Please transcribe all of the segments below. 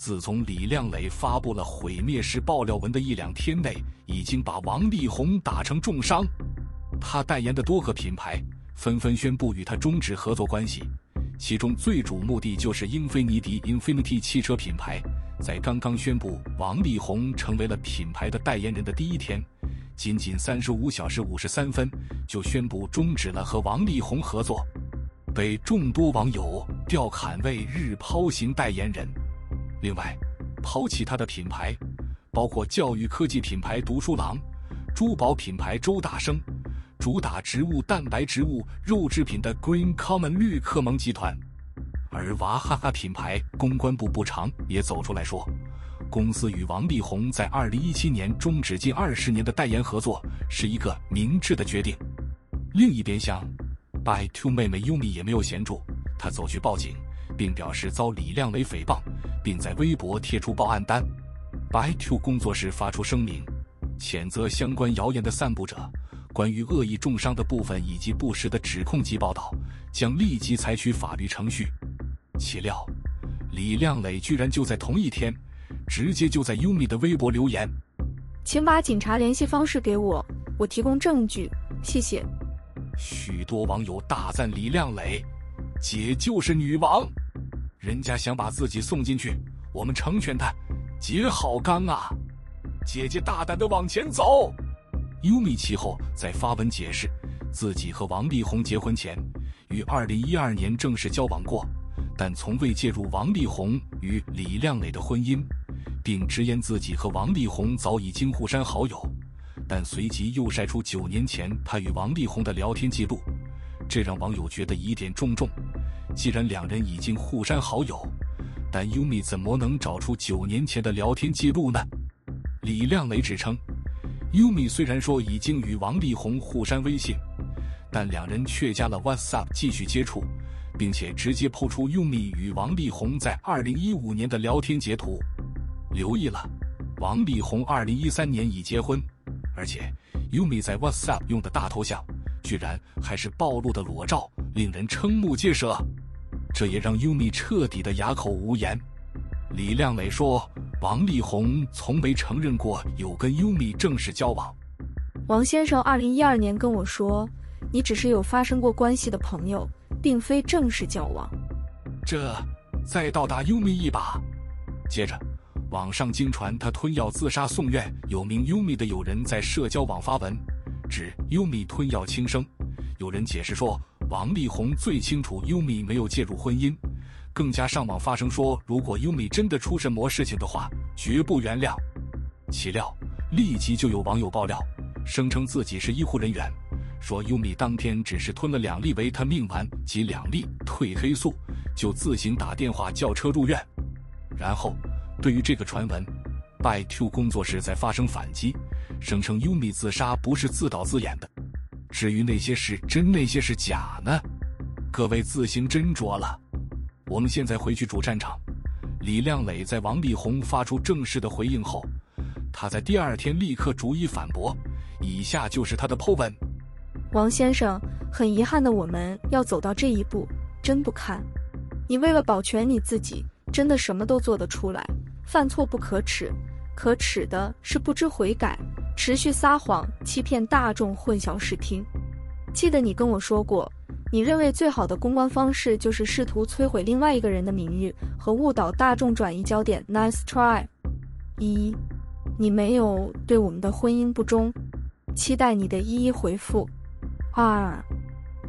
自从李亮磊发布了毁灭式爆料文的一两天内，已经把王力宏打成重伤。他代言的多个品牌纷纷宣布与他终止合作关系，其中最瞩目的就是英菲尼迪 （Infiniti） 汽车品牌。在刚刚宣布王力宏成为了品牌的代言人的第一天，仅仅三十五小时五十三分，就宣布终止了和王力宏合作，被众多网友调侃为“日抛型代言人”。另外，抛弃他的品牌包括教育科技品牌读书郎、珠宝品牌周大生、主打植物蛋白植物肉制品的 Green Common 绿客蒙集团。而娃哈哈品牌公关部部长也走出来说，公司与王力宏在2017年终止近二十年的代言合作是一个明智的决定。另一边厢，ByteDance 妹妹优米也没有闲住，她走去报警，并表示遭李亮磊诽谤。并在微博贴出报案单，ByteDance 工作室发出声明，谴责相关谣言的散布者，关于恶意重伤的部分以及不实的指控及报道，将立即采取法律程序。岂料，李亮磊居然就在同一天，直接就在优米的微博留言：“请把警察联系方式给我，我提供证据，谢谢。”许多网友大赞李亮磊：“姐就是女王。”人家想把自己送进去，我们成全他。姐好刚啊，姐姐大胆的往前走。优米其后在发文解释，自己和王力宏结婚前于二零一二年正式交往过，但从未介入王力宏与李靓蕾的婚姻，并直言自己和王力宏早已经互删好友，但随即又晒出九年前他与王力宏的聊天记录，这让网友觉得疑点重重。既然两人已经互删好友，但优米怎么能找出九年前的聊天记录呢？李亮磊指称，优米虽然说已经与王力宏互删微信，但两人却加了 WhatsApp 继续接触，并且直接抛出优米与王力宏在二零一五年的聊天截图。留意了，王力宏二零一三年已结婚，而且优米在 WhatsApp 用的大头像，居然还是暴露的裸照，令人瞠目结舌。这也让优米彻底的哑口无言。李亮磊说，王力宏从没承认过有跟优米正式交往。王先生，二零一二年跟我说，你只是有发生过关系的朋友，并非正式交往。这再倒打优米一把。接着，网上经传他吞药自杀送院，有名优米的友人在社交网发文，指优米吞药轻生。有人解释说，王力宏最清楚优米没有介入婚姻，更加上网发声说，如果优米真的出什么事情的话，绝不原谅。岂料立即就有网友爆料，声称自己是医护人员，说优米当天只是吞了两粒维他命丸及两粒褪黑素，就自行打电话叫车入院。然后，对于这个传闻，bytwo 工作室在发生反击，声称优米自杀不是自导自演的。至于那些是真，那些是假呢？各位自行斟酌了。我们现在回去主战场。李亮磊在王力宏发出正式的回应后，他在第二天立刻逐一反驳。以下就是他的 po 文：王先生，很遗憾的，我们要走到这一步，真不堪。你为了保全你自己，真的什么都做得出来。犯错不可耻，可耻的是不知悔改。持续撒谎、欺骗大众、混淆视听。记得你跟我说过，你认为最好的公关方式就是试图摧毁另外一个人的名誉和误导大众、转移焦点。Nice try。一，你没有对我们的婚姻不忠，期待你的一一回复。二，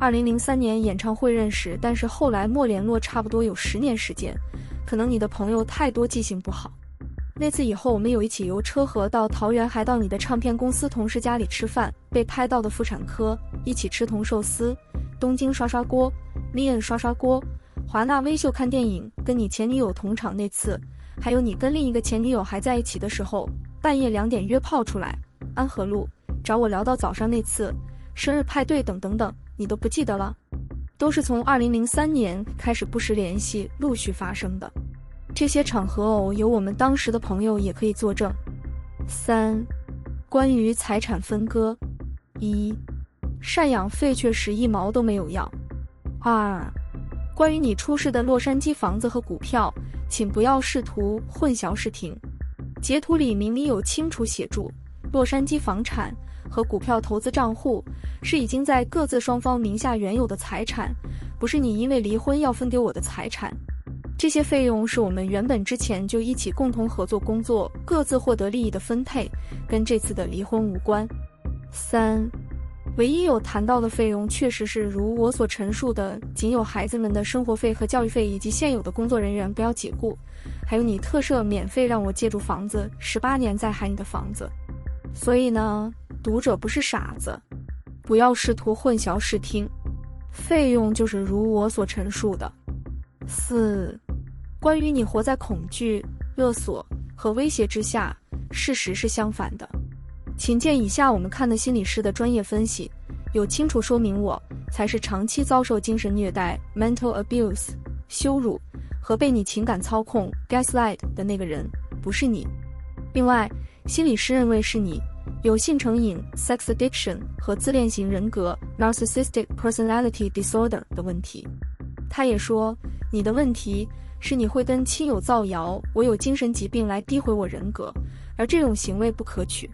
二零零三年演唱会认识，但是后来没联络，差不多有十年时间，可能你的朋友太多，记性不好。那次以后，我们有一起游车河到桃园，还到你的唱片公司同事家里吃饭，被拍到的妇产科，一起吃铜寿司，东京刷刷锅，Mian 刷刷锅，华纳微秀看电影，跟你前女友同场那次，还有你跟另一个前女友还在一起的时候，半夜两点约炮出来，安和路找我聊到早上那次，生日派对等等等，你都不记得了？都是从二零零三年开始不时联系，陆续发生的。这些场合哦，有我们当时的朋友也可以作证。三，关于财产分割，一，赡养费确实一毛都没有要。二，关于你出示的洛杉矶房子和股票，请不要试图混淆视听。截图里明明有清楚写注：洛杉矶房产和股票投资账户是已经在各自双方名下原有的财产，不是你因为离婚要分给我的财产。这些费用是我们原本之前就一起共同合作工作，各自获得利益的分配，跟这次的离婚无关。三。唯一有谈到的费用，确实是如我所陈述的，仅有孩子们的生活费和教育费，以及现有的工作人员不要解雇，还有你特赦免费让我借住房子十八年再还你的房子。所以呢，读者不是傻子，不要试图混淆视听，费用就是如我所陈述的。四，关于你活在恐惧、勒索和威胁之下，事实是相反的。请见以下我们看的心理师的专业分析，有清楚说明我才是长期遭受精神虐待 （mental abuse）、羞辱和被你情感操控 （gaslight） 的那个人，不是你。另外，心理师认为是你有性成瘾 （sex addiction） 和自恋型人格 （narcissistic personality disorder） 的问题。他也说，你的问题是你会跟亲友造谣我有精神疾病来诋毁我人格，而这种行为不可取。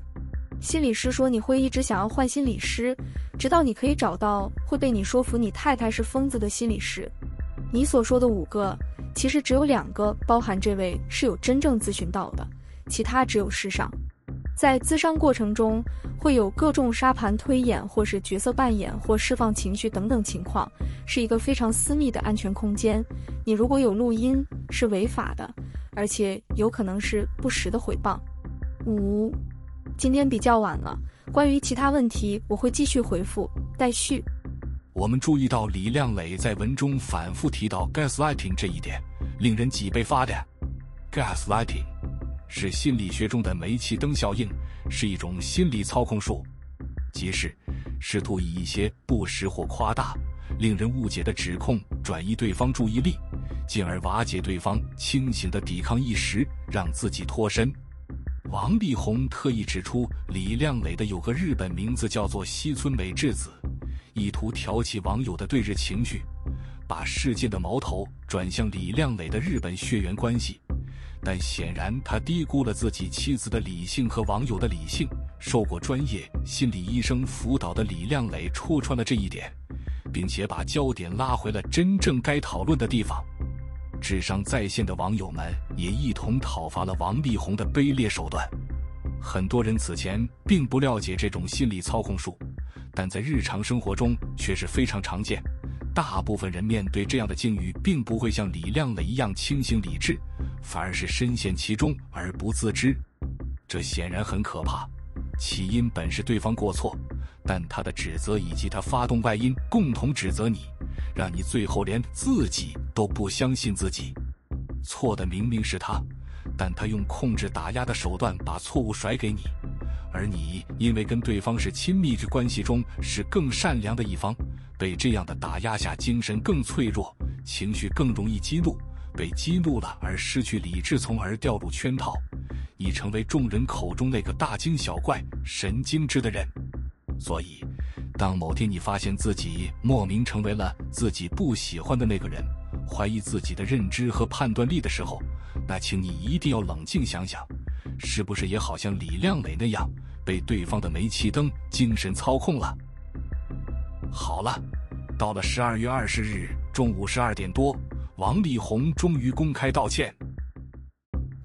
心理师说：“你会一直想要换心理师，直到你可以找到会被你说服你太太是疯子的心理师。你所说的五个，其实只有两个包含这位是有真正咨询到的，其他只有世上。在咨商过程中，会有各种沙盘推演，或是角色扮演，或释放情绪等等情况，是一个非常私密的安全空间。你如果有录音，是违法的，而且有可能是不实的诽谤。五。”今天比较晚了，关于其他问题我会继续回复。待续。我们注意到李亮磊在文中反复提到 gaslighting 这一点，令人脊背发凉。gaslighting 是心理学中的煤气灯效应，是一种心理操控术，即是试图以一些不实或夸大、令人误解的指控转移对方注意力，进而瓦解对方清醒的抵抗意识，让自己脱身。王力宏特意指出，李亮磊的有个日本名字叫做西村美智子，意图挑起网友的对日情绪，把事件的矛头转向李亮磊的日本血缘关系。但显然，他低估了自己妻子的理性和网友的理性。受过专业心理医生辅导的李亮磊戳穿了这一点，并且把焦点拉回了真正该讨论的地方。智商在线的网友们也一同讨伐了王力宏的卑劣手段。很多人此前并不了解这种心理操控术，但在日常生活中却是非常常见。大部分人面对这样的境遇，并不会像李亮磊一样清醒理智，反而是深陷其中而不自知。这显然很可怕。起因本是对方过错，但他的指责以及他发动外因共同指责你。让你最后连自己都不相信自己，错的明明是他，但他用控制打压的手段把错误甩给你，而你因为跟对方是亲密之关系中是更善良的一方，被这样的打压下精神更脆弱，情绪更容易激怒，被激怒了而失去理智，从而掉入圈套，已成为众人口中那个大惊小怪、神经质的人，所以。当某天你发现自己莫名成为了自己不喜欢的那个人，怀疑自己的认知和判断力的时候，那请你一定要冷静想想，是不是也好像李亮磊那样被对方的煤气灯精神操控了？好了，到了十二月二十日中午十二点多，王力宏终于公开道歉。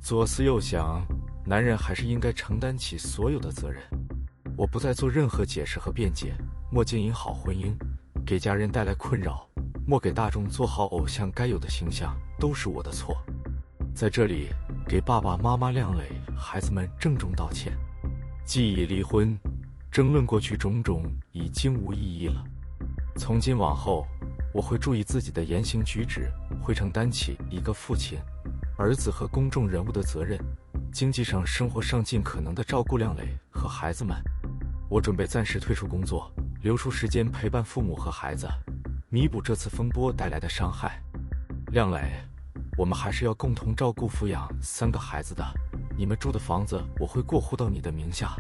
左思右想，男人还是应该承担起所有的责任。我不再做任何解释和辩解。莫经营好婚姻，给家人带来困扰；莫给大众做好偶像该有的形象，都是我的错。在这里，给爸爸妈妈亮磊、孩子们郑重道歉。既已离婚，争论过去种种已经无意义了。从今往后，我会注意自己的言行举止，会承担起一个父亲、儿子和公众人物的责任，经济上、生活上尽可能的照顾亮磊和孩子们。我准备暂时退出工作。留出时间陪伴父母和孩子，弥补这次风波带来的伤害。亮磊，我们还是要共同照顾抚养三个孩子的。你们住的房子我会过户到你的名下，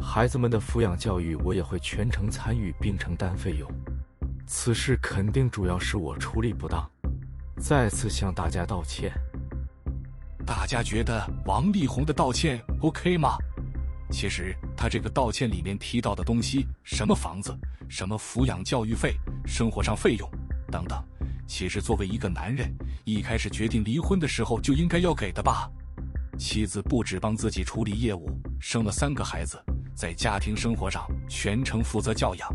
孩子们的抚养教育我也会全程参与并承担费用。此事肯定主要是我处理不当，再次向大家道歉。大家觉得王力宏的道歉 OK 吗？其实他这个道歉里面提到的东西，什么房子、什么抚养教育费、生活上费用等等，其实作为一个男人，一开始决定离婚的时候就应该要给的吧。妻子不止帮自己处理业务，生了三个孩子，在家庭生活上全程负责教养，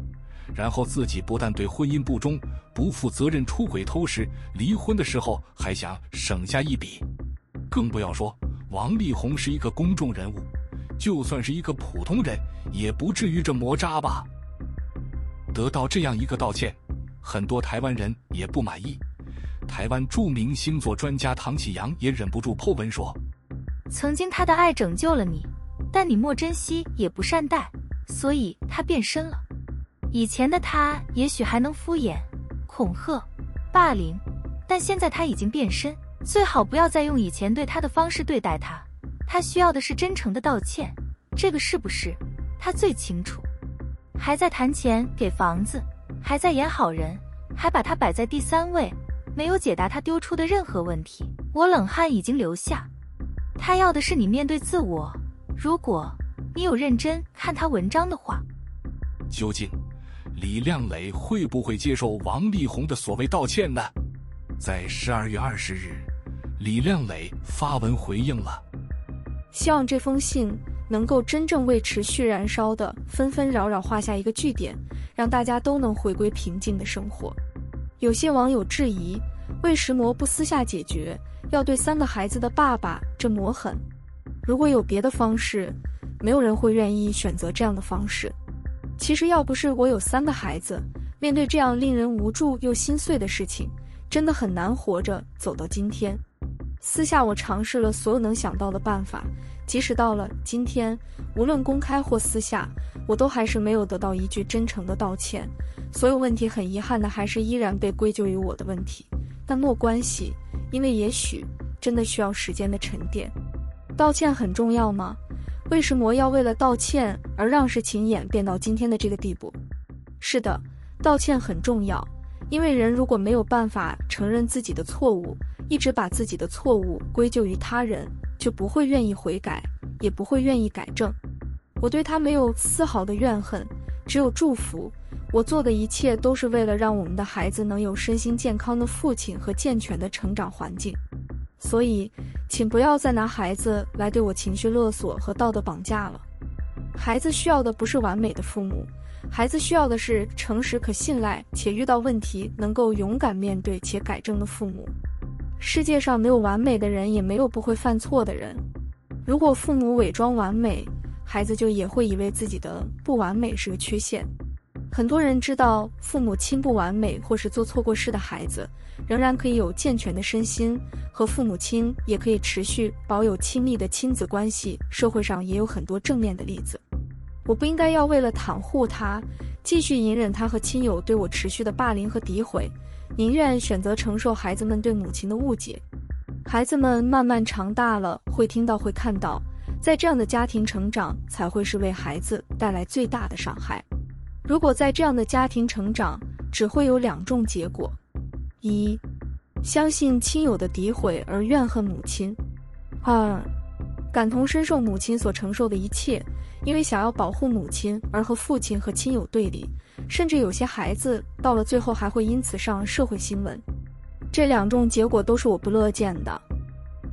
然后自己不但对婚姻不忠、不负责任、出轨偷食，离婚的时候还想省下一笔，更不要说王力宏是一个公众人物。就算是一个普通人，也不至于这么渣吧？得到这样一个道歉，很多台湾人也不满意。台湾著名星座专家唐启阳也忍不住 po 文说：“曾经他的爱拯救了你，但你莫珍惜也不善待，所以他变身了。以前的他也许还能敷衍、恐吓、霸凌，但现在他已经变身，最好不要再用以前对他的方式对待他。”他需要的是真诚的道歉，这个是不是？他最清楚。还在谈钱给房子，还在演好人，还把他摆在第三位，没有解答他丢出的任何问题。我冷汗已经流下。他要的是你面对自我。如果你有认真看他文章的话，究竟李靓蕾会不会接受王力宏的所谓道歉呢？在十二月二十日，李靓蕾发文回应了。希望这封信能够真正为持续燃烧的纷纷扰扰画下一个句点，让大家都能回归平静的生活。有些网友质疑，为什么不私下解决，要对三个孩子的爸爸这么狠？如果有别的方式，没有人会愿意选择这样的方式。其实要不是我有三个孩子，面对这样令人无助又心碎的事情，真的很难活着走到今天。私下我尝试了所有能想到的办法，即使到了今天，无论公开或私下，我都还是没有得到一句真诚的道歉。所有问题很遗憾的还是依然被归咎于我的问题，但没关系，因为也许真的需要时间的沉淀。道歉很重要吗？为什么要为了道歉而让事情演变到今天的这个地步？是的，道歉很重要，因为人如果没有办法承认自己的错误。一直把自己的错误归咎于他人，就不会愿意悔改，也不会愿意改正。我对他没有丝毫的怨恨，只有祝福。我做的一切都是为了让我们的孩子能有身心健康的父亲和健全的成长环境。所以，请不要再拿孩子来对我情绪勒索和道德绑架了。孩子需要的不是完美的父母，孩子需要的是诚实可信赖且遇到问题能够勇敢面对且改正的父母。世界上没有完美的人，也没有不会犯错的人。如果父母伪装完美，孩子就也会以为自己的不完美是个缺陷。很多人知道父母亲不完美或是做错过事的孩子，仍然可以有健全的身心，和父母亲也可以持续保有亲密的亲子关系。社会上也有很多正面的例子。我不应该要为了袒护他，继续隐忍他和亲友对我持续的霸凌和诋毁。宁愿选择承受孩子们对母亲的误解，孩子们慢慢长大了，会听到，会看到，在这样的家庭成长才会是为孩子带来最大的伤害。如果在这样的家庭成长，只会有两种结果：一，相信亲友的诋毁而怨恨母亲；二，感同身受母亲所承受的一切，因为想要保护母亲而和父亲和亲友对立。甚至有些孩子到了最后还会因此上社会新闻，这两种结果都是我不乐见的。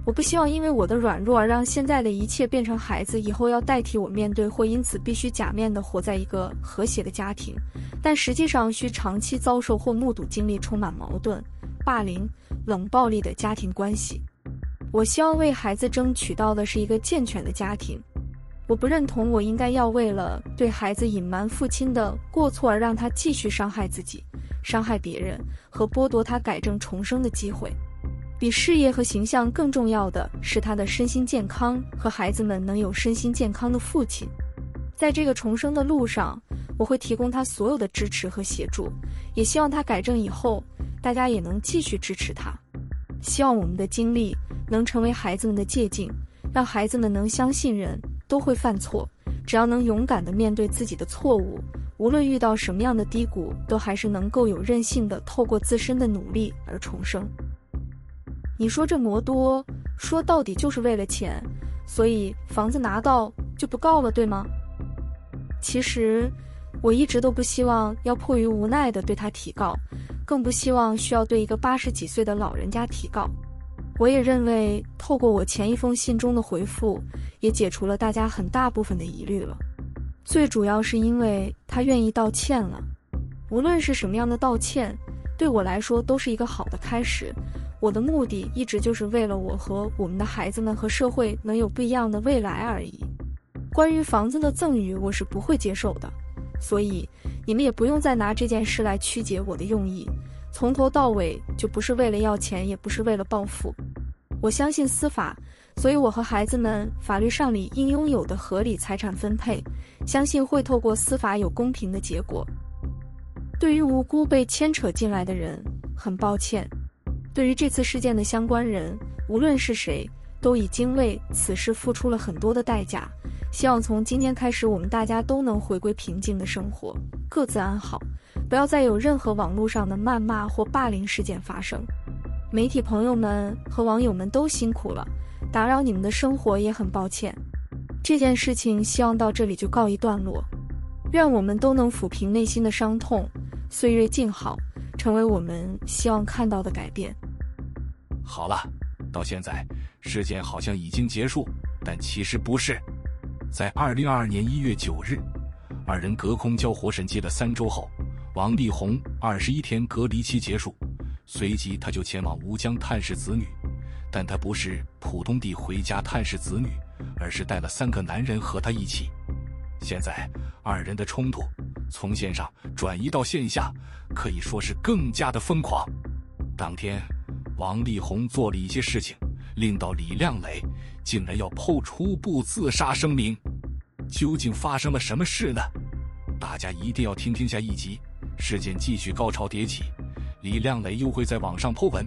我不希望因为我的软弱而让现在的一切变成孩子以后要代替我面对，或因此必须假面的活在一个和谐的家庭，但实际上需长期遭受或目睹经历充满矛盾、霸凌、冷暴力的家庭关系。我希望为孩子争取到的是一个健全的家庭。我不认同，我应该要为了对孩子隐瞒父亲的过错而让他继续伤害自己、伤害别人和剥夺他改正重生的机会。比事业和形象更重要的是他的身心健康和孩子们能有身心健康的父亲。在这个重生的路上，我会提供他所有的支持和协助，也希望他改正以后，大家也能继续支持他。希望我们的经历能成为孩子们的借鉴，让孩子们能相信人。都会犯错，只要能勇敢地面对自己的错误，无论遇到什么样的低谷，都还是能够有韧性的透过自身的努力而重生。你说这么多，说到底就是为了钱，所以房子拿到就不告了，对吗？其实我一直都不希望要迫于无奈地对他提告，更不希望需要对一个八十几岁的老人家提告。我也认为，透过我前一封信中的回复，也解除了大家很大部分的疑虑了。最主要是因为他愿意道歉了，无论是什么样的道歉，对我来说都是一个好的开始。我的目的一直就是为了我和我们的孩子们和社会能有不一样的未来而已。关于房子的赠与，我是不会接受的，所以你们也不用再拿这件事来曲解我的用意。从头到尾就不是为了要钱，也不是为了报复。我相信司法，所以我和孩子们法律上理应拥有的合理财产分配，相信会透过司法有公平的结果。对于无辜被牵扯进来的人，很抱歉。对于这次事件的相关人，无论是谁，都已经为此事付出了很多的代价。希望从今天开始，我们大家都能回归平静的生活，各自安好。不要再有任何网络上的谩骂或霸凌事件发生。媒体朋友们和网友们都辛苦了，打扰你们的生活也很抱歉。这件事情希望到这里就告一段落，愿我们都能抚平内心的伤痛，岁月静好，成为我们希望看到的改变。好了，到现在事件好像已经结束，但其实不是。在二零二二年一月九日，二人隔空交火审结了三周后。王力宏二十一天隔离期结束，随即他就前往吴江探视子女，但他不是普通地回家探视子女，而是带了三个男人和他一起。现在二人的冲突从线上转移到线下，可以说是更加的疯狂。当天，王力宏做了一些事情，令到李靓蕾竟然要抛出步自杀声明。究竟发生了什么事呢？大家一定要听听下一集。事件继续高潮迭起，李靓蕾又会在网上 po 文。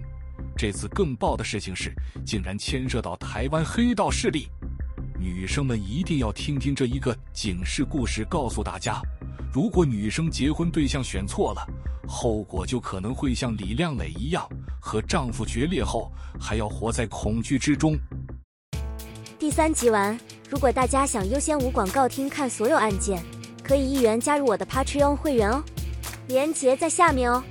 这次更爆的事情是，竟然牵涉到台湾黑道势力。女生们一定要听听这一个警示故事，告诉大家：如果女生结婚对象选错了，后果就可能会像李亮磊一样，和丈夫决裂后还要活在恐惧之中。第三集完，如果大家想优先无广告听看所有案件，可以一元加入我的 Patreon 会员哦。链接在下面哦。